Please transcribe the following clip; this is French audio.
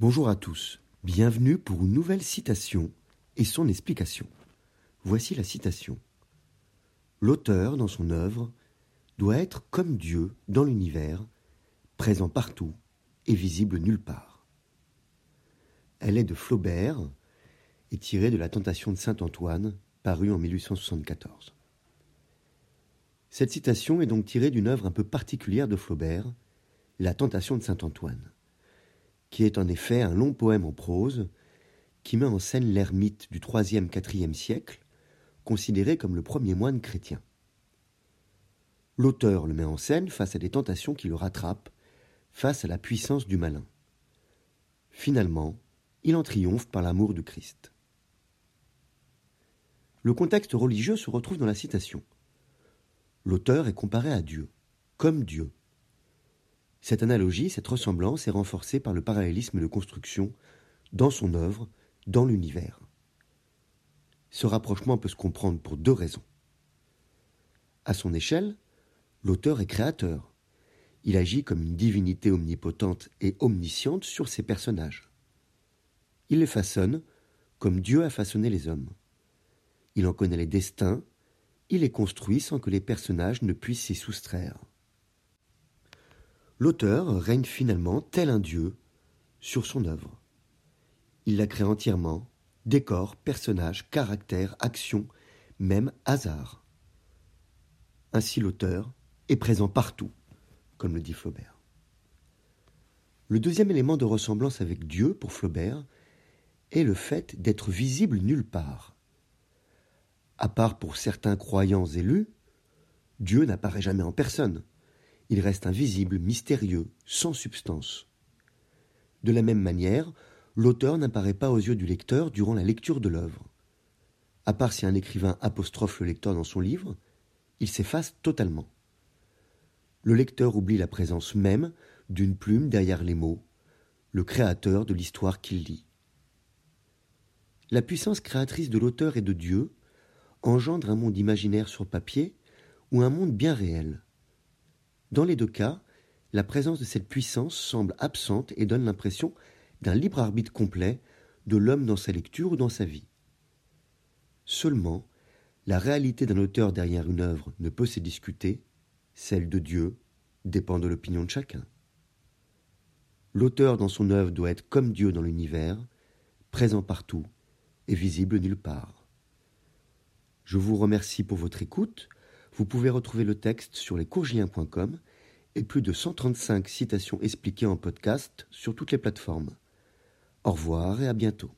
Bonjour à tous, bienvenue pour une nouvelle citation et son explication. Voici la citation. L'auteur, dans son œuvre, doit être comme Dieu dans l'univers, présent partout et visible nulle part. Elle est de Flaubert et tirée de la Tentation de Saint Antoine, parue en 1874. Cette citation est donc tirée d'une œuvre un peu particulière de Flaubert, La Tentation de Saint Antoine qui est en effet un long poème en prose qui met en scène l'ermite du IIIe-IVe siècle, considéré comme le premier moine chrétien. L'auteur le met en scène face à des tentations qui le rattrapent, face à la puissance du malin. Finalement, il en triomphe par l'amour du Christ. Le contexte religieux se retrouve dans la citation. L'auteur est comparé à Dieu, comme Dieu, cette analogie, cette ressemblance est renforcée par le parallélisme de construction dans son œuvre, dans l'univers. Ce rapprochement peut se comprendre pour deux raisons. À son échelle, l'auteur est créateur. Il agit comme une divinité omnipotente et omnisciente sur ses personnages. Il les façonne comme Dieu a façonné les hommes. Il en connaît les destins, il les construit sans que les personnages ne puissent s'y soustraire l'auteur règne finalement tel un dieu sur son œuvre. Il la crée entièrement, décor, personnage, caractère, action, même hasard. Ainsi l'auteur est présent partout, comme le dit Flaubert. Le deuxième élément de ressemblance avec Dieu pour Flaubert est le fait d'être visible nulle part. À part pour certains croyants élus, Dieu n'apparaît jamais en personne il reste invisible, mystérieux, sans substance. De la même manière, l'auteur n'apparaît pas aux yeux du lecteur durant la lecture de l'œuvre. À part si un écrivain apostrophe le lecteur dans son livre, il s'efface totalement. Le lecteur oublie la présence même d'une plume derrière les mots, le créateur de l'histoire qu'il lit. La puissance créatrice de l'auteur et de Dieu engendre un monde imaginaire sur papier ou un monde bien réel. Dans les deux cas, la présence de cette puissance semble absente et donne l'impression d'un libre arbitre complet de l'homme dans sa lecture ou dans sa vie. Seulement, la réalité d'un auteur derrière une œuvre ne peut se discuter, celle de Dieu dépend de l'opinion de chacun. L'auteur dans son œuvre doit être comme Dieu dans l'univers, présent partout et visible nulle part. Je vous remercie pour votre écoute. Vous pouvez retrouver le texte sur lescourgiens.com et plus de 135 citations expliquées en podcast sur toutes les plateformes. Au revoir et à bientôt.